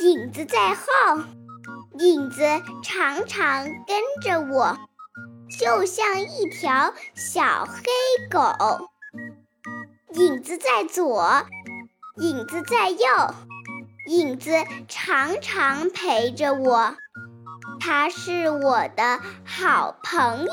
影子在后，影子常常跟着我，就像一条小黑狗。影子在左，影子在右，影子常常陪着我，它是我的好朋友。